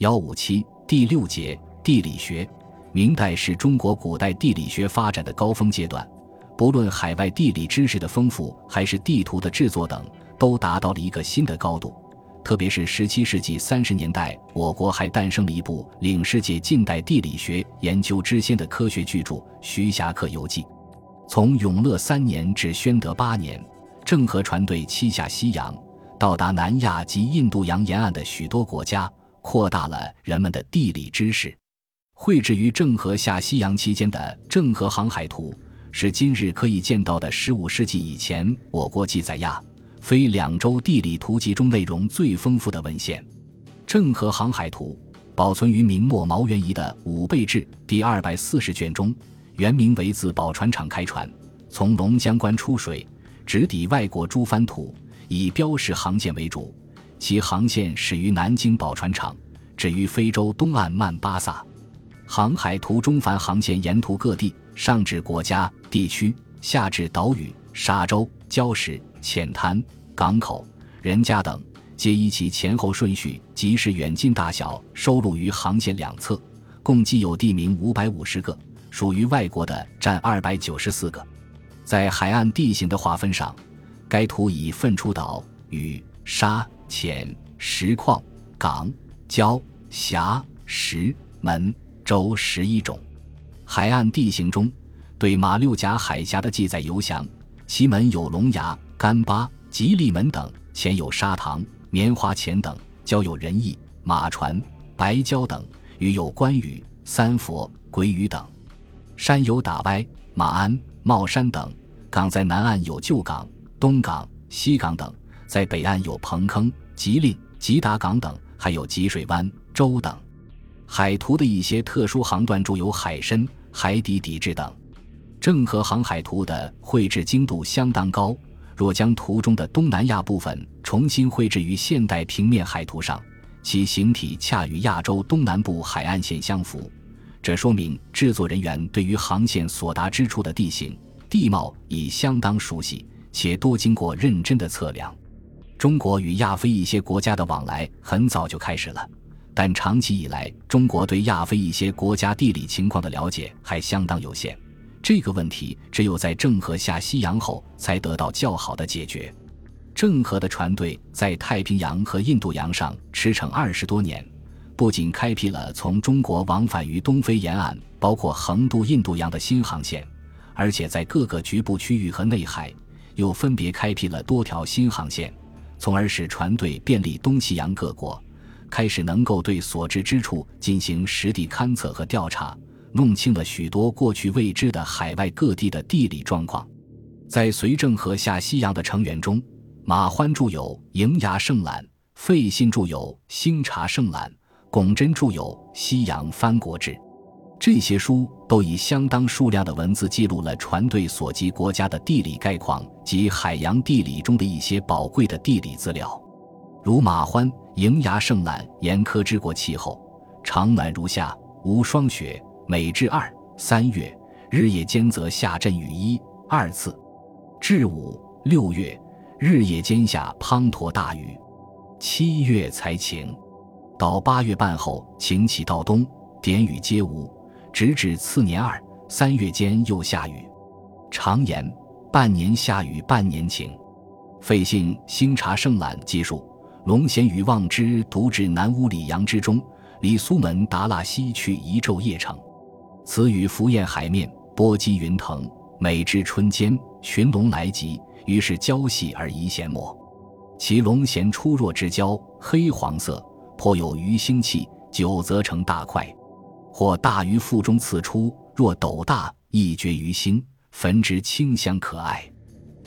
幺五七第六节地理学，明代是中国古代地理学发展的高峰阶段，不论海外地理知识的丰富，还是地图的制作等，都达到了一个新的高度。特别是十七世纪三十年代，我国还诞生了一部领世界近代地理学研究之先的科学巨著《徐霞客游记》。从永乐三年至宣德八年，郑和船队七下西洋，到达南亚及印度洋沿岸的许多国家。扩大了人们的地理知识。绘制于郑和下西洋期间的《郑和航海图》，是今日可以见到的15世纪以前我国记载亚非两洲地理图集中内容最丰富的文献。《郑和航海图》保存于明末毛元仪的《武备志》第二百四十卷中，原名为自宝船厂开船，从龙江关出水，直抵外国诸藩土，以标示航线为主。其航线始于南京宝船厂，止于非洲东岸曼巴萨。航海图中凡航线沿途各地，上至国家地区，下至岛屿、沙洲、礁石、浅滩、港口、人家等，皆依其前后顺序即是远近大小收录于航线两侧。共计有地名五百五十个，属于外国的占二百九十四个。在海岸地形的划分上，该图以分出岛屿、沙。浅石矿、港、礁、峡、石门、洲十一种海岸地形中，对马六甲海峡的记载尤详。其门有龙牙、干巴、吉利门等，前有砂塘、棉花钱等，交有仁义、马船、白礁等，与有关羽、三佛、鬼屿等。山有打歪、马鞍、帽山等。港在南岸有旧港、东港、西港等。在北岸有彭坑、吉令、吉达港等，还有吉水湾、洲等。海图的一些特殊航段注有海深、海底底质等。郑和航海图的绘制精度相当高，若将图中的东南亚部分重新绘制于现代平面海图上，其形体恰与亚洲东南部海岸线相符。这说明制作人员对于航线所达之处的地形地貌已相当熟悉，且多经过认真的测量。中国与亚非一些国家的往来很早就开始了，但长期以来，中国对亚非一些国家地理情况的了解还相当有限。这个问题只有在郑和下西洋后才得到较好的解决。郑和的船队在太平洋和印度洋上驰骋二十多年，不仅开辟了从中国往返于东非沿岸，包括横渡印度洋的新航线，而且在各个局部区域和内海又分别开辟了多条新航线。从而使船队便利东西洋各国，开始能够对所至之处进行实地勘测和调查，弄清了许多过去未知的海外各地的地理状况。在随郑和下西洋的成员中，马欢著有《瀛崖胜览》，费信著有《星察胜览》，巩真著有《西洋藩国志》。这些书都以相当数量的文字记录了船队所及国家的地理概况及海洋地理中的一些宝贵的地理资料，如马欢《瀛崖胜览》言科之国气候长暖如夏，无霜雪，每至二三月，日夜间则下阵雨一二次；至五六月，日夜间下滂沱大雨，七月才晴，到八月半后晴起到冬，点雨皆无。直至次年二三月间又下雨，常言半年下雨半年晴。费信星察胜览记述：龙涎与望之独至南乌里洋之中，离苏门达腊西去一昼夜程。此雨浮燕海面，波积云腾。每至春间，群龙来集，于是交细而遗咸末。其龙涎出若之交，黑黄色，颇有鱼腥气，久则成大块。或大鱼腹中刺出，若斗大，亦绝于心，焚之清香可爱。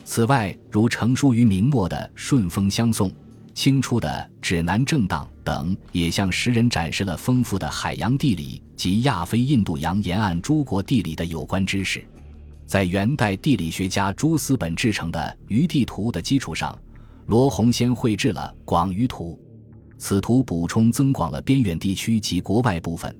此外，如成书于明末的《顺风相送》，清初的《指南正当》等，也向时人展示了丰富的海洋地理及亚非印度洋沿岸诸国地理的有关知识。在元代地理学家朱思本制成的《余地图》的基础上，罗洪先绘制了《广舆图》，此图补充增广了边远地区及国外部分。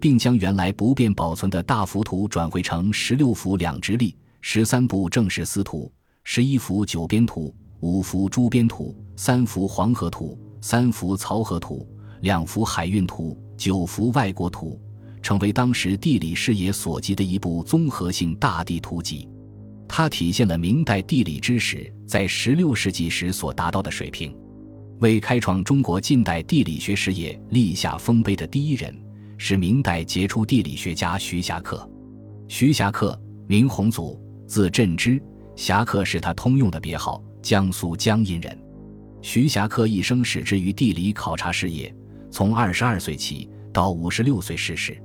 并将原来不便保存的大幅图转绘成十六幅两直立、十三部正史司图、十一幅九边图、五幅诸边图、三幅黄河图、三幅漕河图、两幅海运图、九幅外国图，成为当时地理视野所及的一部综合性大地图集。它体现了明代地理知识在16世纪时所达到的水平，为开创中国近代地理学事业立下丰碑的第一人是明代杰出地理学家徐霞客。徐霞客，名洪祖，字振之，侠客是他通用的别号，江苏江阴人。徐霞客一生始之于地理考察事业，从二十二岁起到五十六岁逝世，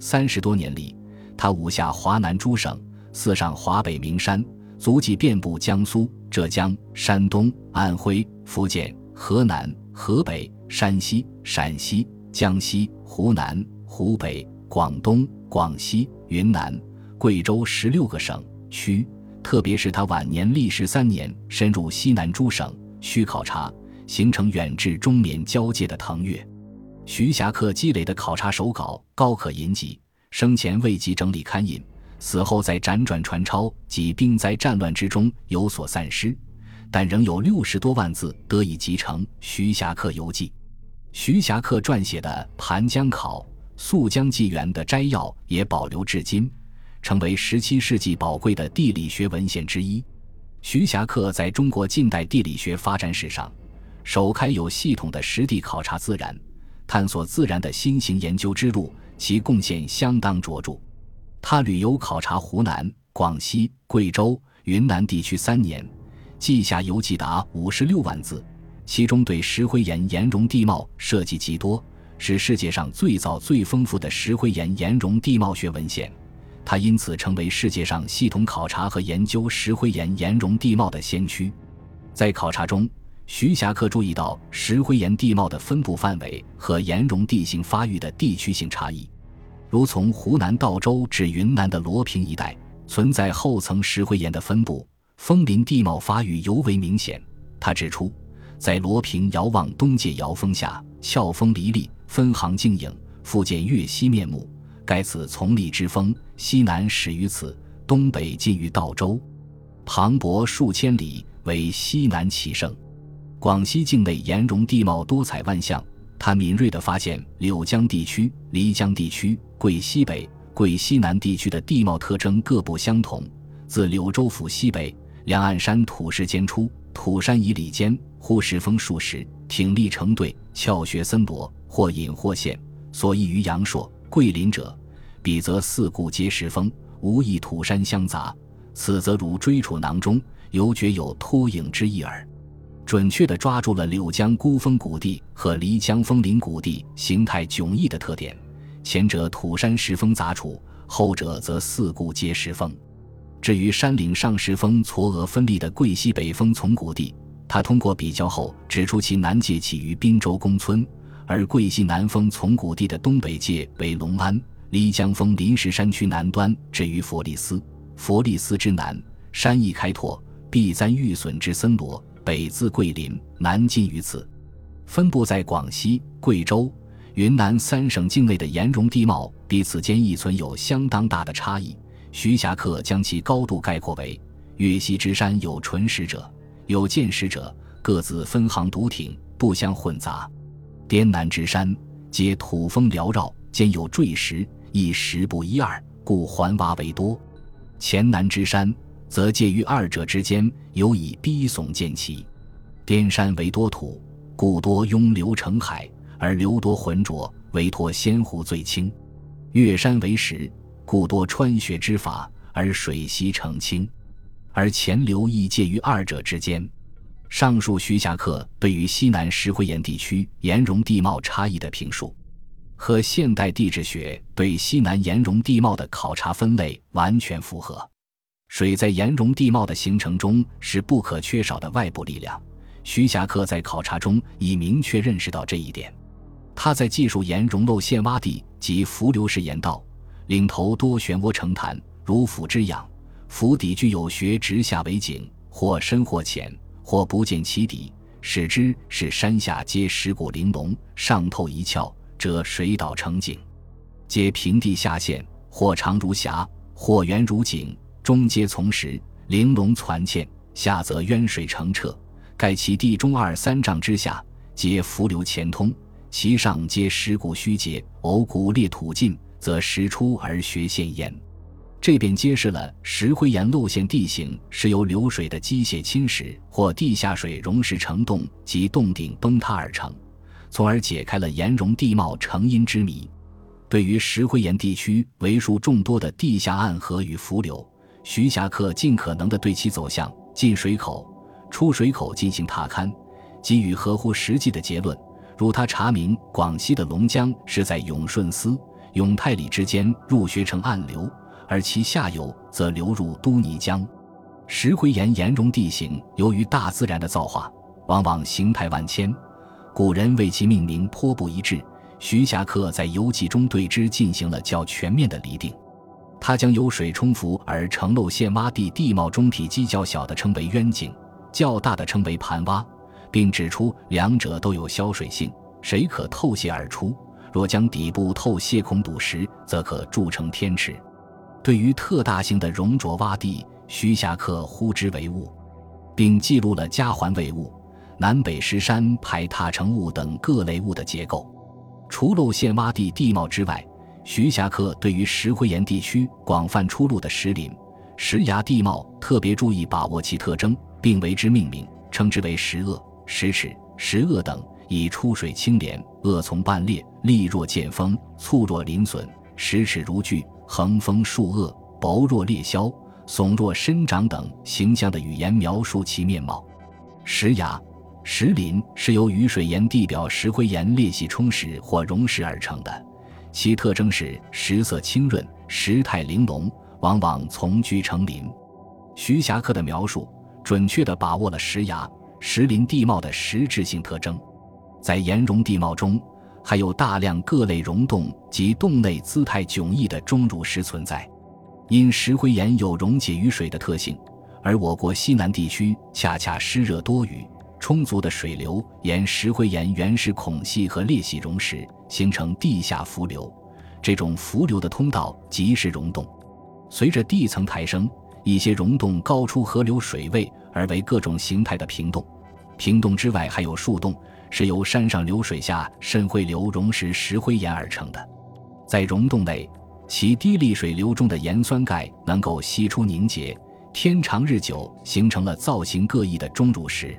三十多年里，他五下华南诸省。四上华北名山，足迹遍布江苏、浙江、山东、安徽、福建、河南、河北、山西、陕西、江西、湖南、湖北、广东、广西、云南、贵州十六个省区。特别是他晚年历时三年，深入西南诸省区考察，形成远至中缅交界的腾越。徐霞客积累的考察手稿高可引籍，生前未及整理刊印。死后在辗转传抄及兵灾战乱之中有所散失，但仍有六十多万字得以集成《徐霞客游记》。徐霞客撰写的《盘江考》《溯江纪元》的摘要也保留至今，成为十七世纪宝贵的地理学文献之一。徐霞客在中国近代地理学发展史上，首开有系统的实地考察自然、探索自然的新型研究之路，其贡献相当卓著。他旅游考察湖南、广西、贵州、云南地区三年，记下游记达五十六万字，其中对石灰岩岩溶地貌涉及极多，是世界上最早最丰富的石灰岩岩溶地貌学文献。它因此成为世界上系统考察和研究石灰岩岩溶地貌的先驱。在考察中，徐霞客注意到石灰岩地貌的分布范围和岩溶地形发育的地区性差异。如从湖南道州至云南的罗平一带，存在厚层石灰岩的分布，峰林地貌发育尤为明显。他指出，在罗平遥望东界瑶峰下，峭峰离立，分行静影，复见岳西面目。盖此从立之峰，西南始于此，东北近于道州，磅礴数千里，为西南奇胜。广西境内岩溶地貌多彩万象。他敏锐地发现柳江地区、漓江地区、桂西北、桂西南地区的地貌特征各不相同。自柳州府西北，两岸山土势间出，土山以里间，忽石峰数十，挺立成对，峭穴森罗，或隐或现。所异于阳朔、桂林者，彼则四顾皆石峰，无一土山相杂。此则如追处囊中，犹觉有脱影之意耳。准确地抓住了柳江孤峰谷地和漓江峰林谷地形态迥异的特点，前者土山石峰杂处，后者则四顾皆石峰。至于山岭上石峰嵯峨分立的桂西北峰丛谷地，他通过比较后指出其南界起于滨州公村，而桂西南峰从谷地的东北界为隆安，漓江峰临石山区南端至于佛利斯，佛利斯之南山亦开拓，必簪玉笋之森罗。北自桂林，南近于此，分布在广西、贵州、云南三省境内的岩溶地貌彼此间亦存有相当大的差异。徐霞客将其高度概括为：岳西之山有纯石者，有见识者，各自分行独挺，不相混杂；滇南之山皆土峰缭绕，兼有坠石，亦石不一二，故环洼为多；黔南之山。则介于二者之间，尤以逼耸见奇。滇山为多土，故多拥流成海，而流多浑浊，为托仙湖最清；岳山为石，故多穿穴之法，而水溪澄清。而潜流亦介于二者之间。上述徐霞客对于西南石灰岩地区岩溶地貌差异的评述，和现代地质学对西南岩溶地貌的考察分类完全符合。水在岩溶地貌的形成中是不可缺少的外部力量。徐霞客在考察中已明确认识到这一点。他在技术岩溶漏陷洼地及浮流式岩道，岭头多漩涡成潭，如釜之样，府底具有穴直下为井，或深或浅，或不见其底，使之是山下皆石骨玲珑，上透一窍，则水倒成井，皆平地下陷，或长如峡，或圆如井。中皆从石，玲珑攒嵌；下则渊水澄澈，盖其地中二三丈之下，皆浮流潜通，其上皆石骨虚结，偶骨裂土尽，则石出而穴现焉。这便揭示了石灰岩露线地形是由流水的机械侵蚀或地下水溶蚀成洞及洞顶崩塌而成，从而解开了岩溶地貌成因之谜。对于石灰岩地区为数众多的地下暗河与伏流，徐霞客尽可能地对其走向、进水口、出水口进行踏勘，给予合乎实际的结论。如他查明广西的龙江是在永顺司、永泰里之间入学成暗流。而其下游则流入都泥江，石灰岩岩溶地形由于大自然的造化，往往形态万千，古人为其命名颇不一致。徐霞客在游记中对之进行了较全面的厘定，他将由水冲浮而成露陷洼地地貌中体积较小的称为渊井，较大的称为盘洼，并指出两者都有消水性，水可透泄而出。若将底部透泄孔堵实，则可铸成天池。对于特大型的熔浊洼地，徐霞客呼之为雾，并记录了加环位雾、南北石山排塔成雾等各类雾的结构。除露陷洼地地貌之外，徐霞客对于石灰岩地区广泛出露的石林、石崖地貌特别注意把握其特征，并为之命名，称之为石萼、石齿、石萼等，以出水清廉，恶从半裂，利若剑锋，粗若鳞笋，石齿如锯。横峰竖萼，薄若裂削，耸若伸长等形象的语言描述其面貌。石崖、石林是由雨水岩地表石灰岩裂隙冲蚀或溶蚀而成的，其特征是石色清润，石态玲珑，往往丛聚成林。徐霞客的描述准确地把握了石崖、石林地貌的实质性特征，在岩溶地貌中。还有大量各类溶洞及洞内姿态迥异的钟乳石存在，因石灰岩有溶解于水的特性，而我国西南地区恰恰湿热多雨，充足的水流沿石灰岩原始孔隙和裂隙溶蚀，形成地下浮流。这种浮流的通道即是溶洞。随着地层抬升，一些溶洞高出河流水位，而为各种形态的平洞。平洞之外还有树洞。是由山上流水下渗汇流溶蚀石灰岩而成的，在溶洞内，其低沥水流中的盐酸钙能够析出凝结，天长日久，形成了造型各异的钟乳石。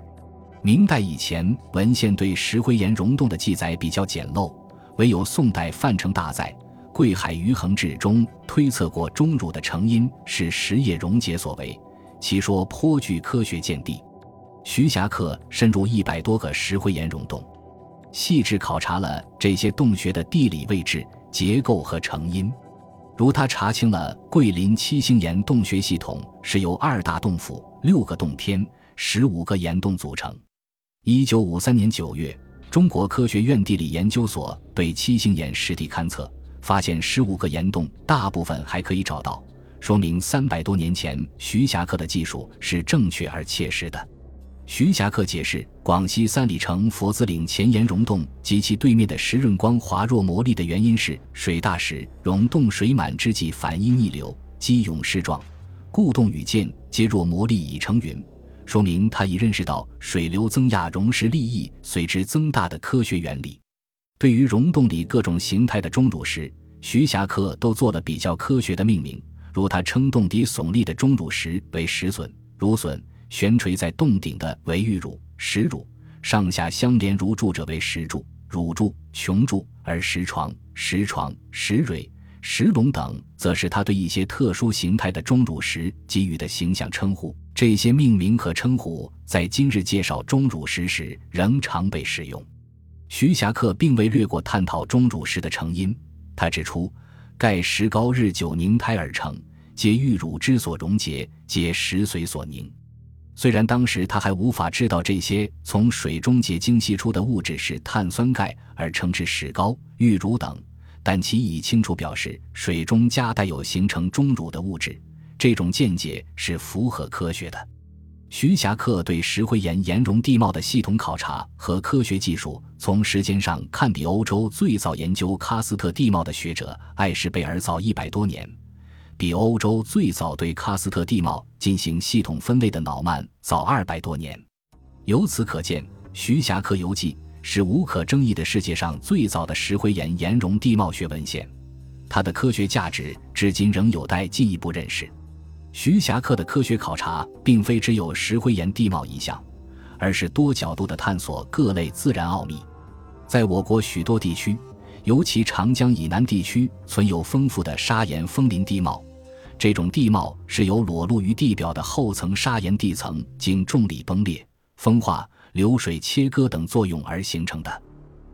明代以前文献对石灰岩溶洞的记载比较简陋，唯有宋代范成大在《桂海余衡志》中推测过钟乳的成因是石液溶解所为，其说颇具科学见地。徐霞客深入一百多个石灰岩溶洞，细致考察了这些洞穴的地理位置、结构和成因。如他查清了桂林七星岩洞穴系统是由二大洞府、六个洞天、十五个岩洞组成。一九五三年九月，中国科学院地理研究所对七星岩实地勘测，发现十五个岩洞大部分还可以找到，说明三百多年前徐霞客的技术是正确而切实的。徐霞客解释，广西三里城佛子岭前岩溶洞及其对面的石润光滑若磨砺的原因是水大时溶洞水满之际反应逆流，积涌势状，故洞与涧皆若磨砺已成云，说明他已认识到水流增压溶蚀力益随之增大的科学原理。对于溶洞里各种形态的钟乳石，徐霞客都做了比较科学的命名，如他称洞底耸立的钟乳石为石笋、乳笋。悬垂在洞顶的为玉乳、石乳，上下相连如柱者为石柱、乳柱、穹柱，而石床、石床、石蕊、石龙等，则是他对一些特殊形态的钟乳石给予的形象称呼。这些命名和称呼在今日介绍钟乳石时仍常被使用。徐霞客并未略过探讨钟乳石的成因，他指出，盖石膏日久凝胎而成，皆玉乳之所溶解，皆石髓所凝。虽然当时他还无法知道这些从水中结晶析出的物质是碳酸钙，而称之石膏、玉乳等，但其已清楚表示水中夹带有形成钟乳的物质。这种见解是符合科学的。徐霞客对石灰岩岩溶地貌的系统考察和科学技术，从时间上看比欧洲最早研究喀斯特地貌的学者艾什贝尔早一百多年。比欧洲最早对喀斯特地貌进行系统分类的瑙曼早二百多年，由此可见，《徐霞客游记》是无可争议的世界上最早的石灰岩岩溶地貌学文献，它的科学价值至今仍有待进一步认识。徐霞客的科学考察并非只有石灰岩地貌一项，而是多角度的探索各类自然奥秘。在我国许多地区，尤其长江以南地区，存有丰富的砂岩峰林地貌。这种地貌是由裸露于地表的厚层砂岩地层经重力崩裂、风化、流水切割等作用而形成的。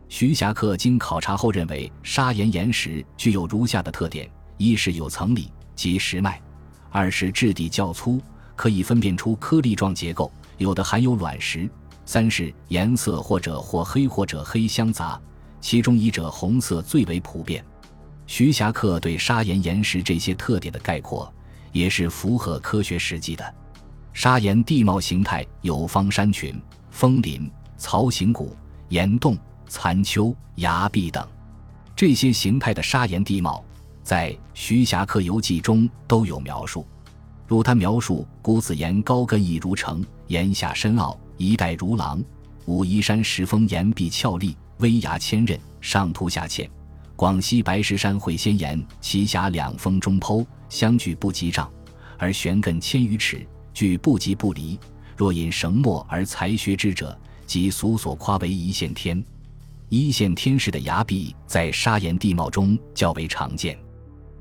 徐霞客经考察后认为，砂岩岩石具有如下的特点：一是有层理即石脉；二是质地较粗，可以分辨出颗粒状结构，有的含有卵石；三是颜色或者或黑或者黑相杂，其中一者红色最为普遍。徐霞客对砂岩岩石这些特点的概括，也是符合科学实际的。砂岩地貌形态有方山群、峰林、槽形谷、岩洞、残丘、崖壁等。这些形态的砂岩地貌，在《徐霞客游记》中都有描述。如他描述：谷子岩高根异如城，岩下深奥，一带如廊；武夷山石峰岩壁峭立，危崖千仞，上凸下浅。广西白石山会仙岩，奇峡两峰中剖，相距不及丈，而悬亘千余尺，距不及不离。若引绳墨而裁削之者，即俗所夸为一线天。一线天式的崖壁在砂岩地貌中较为常见。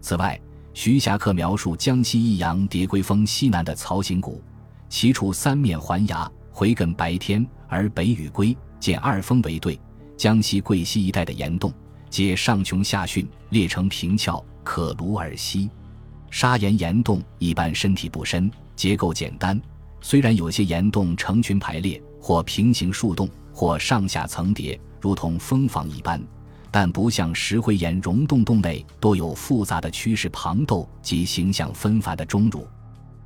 此外，徐霞客描述江西益阳叠龟峰西南的曹行谷，其处三面环崖，回亘白天，而北与龟见二峰为对。江西贵溪一带的岩洞。皆上穷下逊，裂成平翘，可庐而息。砂岩岩洞一般身体不深，结构简单。虽然有些岩洞成群排列，或平行竖洞，或上下层叠，如同蜂房一般，但不像石灰岩溶洞洞内多有复杂的趋势旁斗及形象纷繁的钟乳。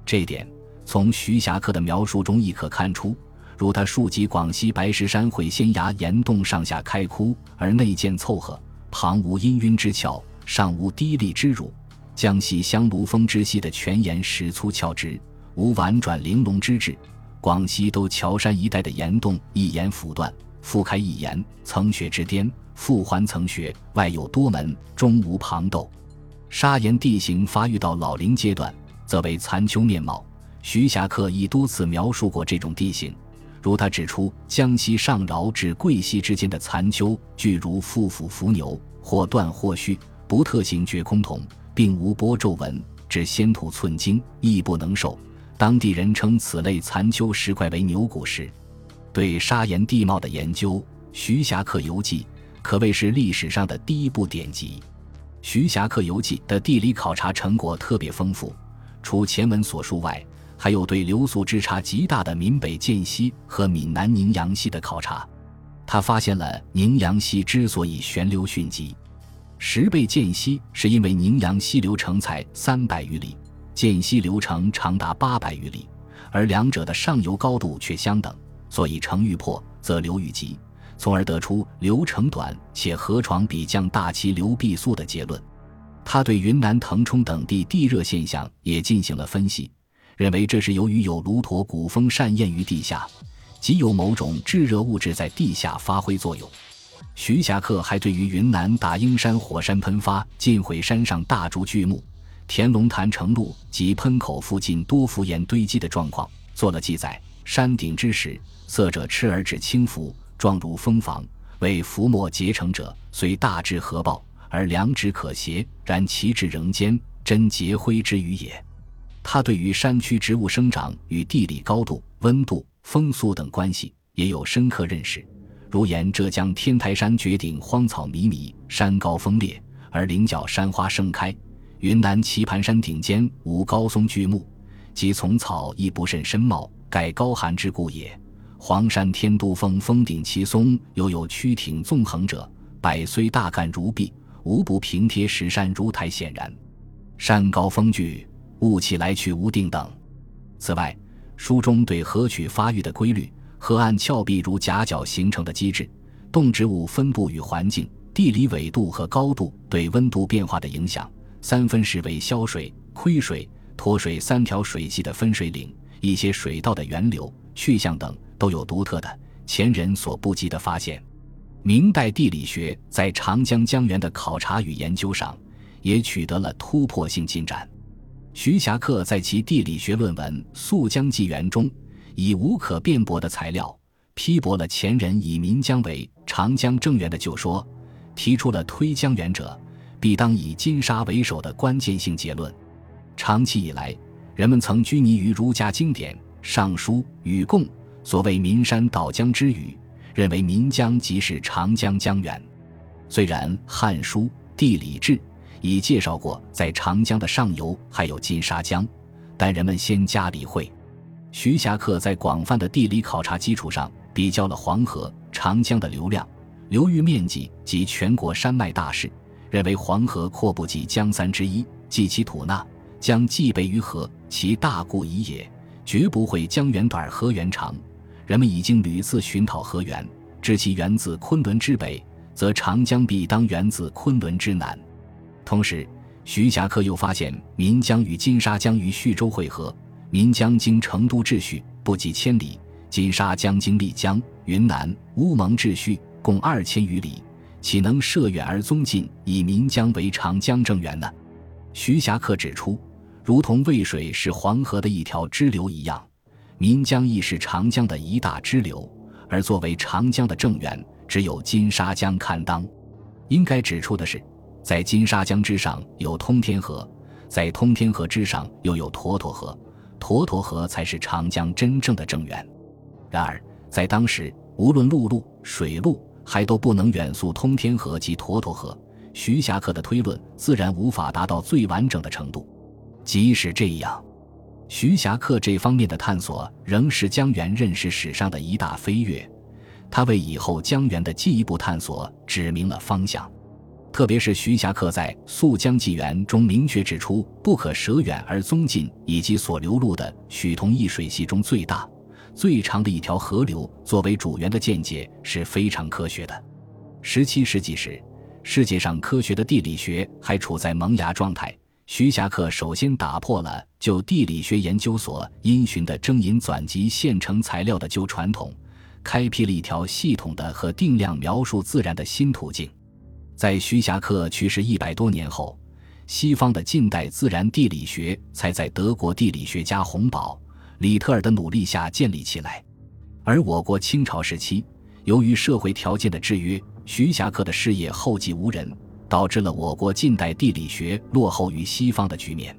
这点从徐霞客的描述中亦可看出。如他述及广西白石山会仙崖岩洞上下开窟，而内见凑合。旁无氤氲之峭，上无低立之乳。江西香炉峰之西的泉岩石粗峭直，无婉转玲珑之质。广西都桥山一带的岩洞，一岩 phủ 断，复开一岩，层穴之巅，复环层穴，外有多门，中无旁斗。砂岩地形发育到老龄阶段，则为残丘面貌。徐霞客亦多次描述过这种地形。如他指出，江西上饶至贵溪之间的残丘，具如负斧伏牛，或断或续，不特形绝空同，并无波皱纹，至先土寸金，亦不能受。当地人称此类残丘石块为牛骨石。对砂岩地貌的研究，《徐霞客游记》可谓是历史上的第一部典籍。《徐霞客游记》的地理考察成果特别丰富，除前文所述外。还有对流速之差极大的闽北涧溪和闽南宁阳溪的考察，他发现了宁阳溪之所以悬流迅疾，十倍涧溪是因为宁阳溪流程才三百余里，涧溪流程长达八百余里，而两者的上游高度却相等，所以程欲破则流欲急，从而得出流程短且河床比降大其流必速的结论。他对云南腾冲等地地热现象也进行了分析。认为这是由于有卢陀古风扇焰于地下，即有某种炙热物质在地下发挥作用。徐霞客还对于云南大英山火山喷发，尽毁山上大竹巨木，田龙潭城路及喷口附近多浮岩堆积的状况做了记载。山顶之石，色者赤而指轻浮，状如蜂房，为浮沫结成者，虽大致合抱，而两指可携，然其质仍坚，真结灰之余也。他对于山区植物生长与地理高度、温度、风速等关系也有深刻认识，如言浙江天台山绝顶荒草迷迷，山高峰烈，而棱角山花盛开；云南棋盘山顶尖无高松巨木，及丛草亦不甚深茂，盖高寒之故也。黄山天都峰峰顶奇松犹有曲挺纵横者，百虽大干如壁，无不平贴石山如台显然。山高峰巨。雾气来去无定等。此外，书中对河曲发育的规律、河岸峭壁如夹角形成的机制、动植物分布与环境、地理纬度和高度对温度变化的影响、三分时为消水、亏水、脱水三条水系的分水岭、一些水道的源流去向等，都有独特的前人所不及的发现。明代地理学在长江江源的考察与研究上也取得了突破性进展。徐霞客在其地理学论文《溯江纪元》中，以无可辩驳的材料批驳了前人以岷江为长江正源的旧说，提出了推江源者必当以金沙为首的关键性结论。长期以来，人们曾拘泥于儒家经典《尚书》与贡所谓“岷山岛江”之语。认为岷江即是长江江源，虽然《汉书·地理志》已介绍过在长江的上游还有金沙江，但人们先加理会。徐霞客在广泛的地理考察基础上，比较了黄河、长江的流量、流域面积及全国山脉大势，认为黄河阔不及江三之一，即其吐纳；江既北于河，其大固已也，绝不会江源短河源长。人们已经屡次寻讨河源，知其源自昆仑之北，则长江必当源自昆仑之南。同时，徐霞客又发现岷江与金沙江于叙州汇合，岷江经成都至叙不及千里，金沙江经丽江、云南、乌蒙至徐共二千余里，岂能涉远而宗近，以岷江为长江正源呢？徐霞客指出，如同渭水是黄河的一条支流一样。岷江亦是长江的一大支流，而作为长江的正源，只有金沙江堪当。应该指出的是，在金沙江之上有通天河，在通天河之上又有沱沱河，沱沱河才是长江真正的正源。然而，在当时，无论陆路、水路，还都不能远溯通天河及沱沱河，徐霞客的推论自然无法达到最完整的程度。即使这样。徐霞客这方面的探索仍是江源认识史上的一大飞跃，他为以后江源的进一步探索指明了方向。特别是徐霞客在《溯江纪元》中明确指出“不可舍远而踪近”，以及所流露的许同一水系中最大、最长的一条河流作为主源的见解是非常科学的。十七世纪时，世界上科学的地理学还处在萌芽状态。徐霞客首先打破了就地理学研究所因循的征引纂辑现成材料的旧传统，开辟了一条系统的和定量描述自然的新途径。在徐霞客去世一百多年后，西方的近代自然地理学才在德国地理学家洪堡、李特尔的努力下建立起来。而我国清朝时期，由于社会条件的制约，徐霞客的事业后继无人。导致了我国近代地理学落后于西方的局面。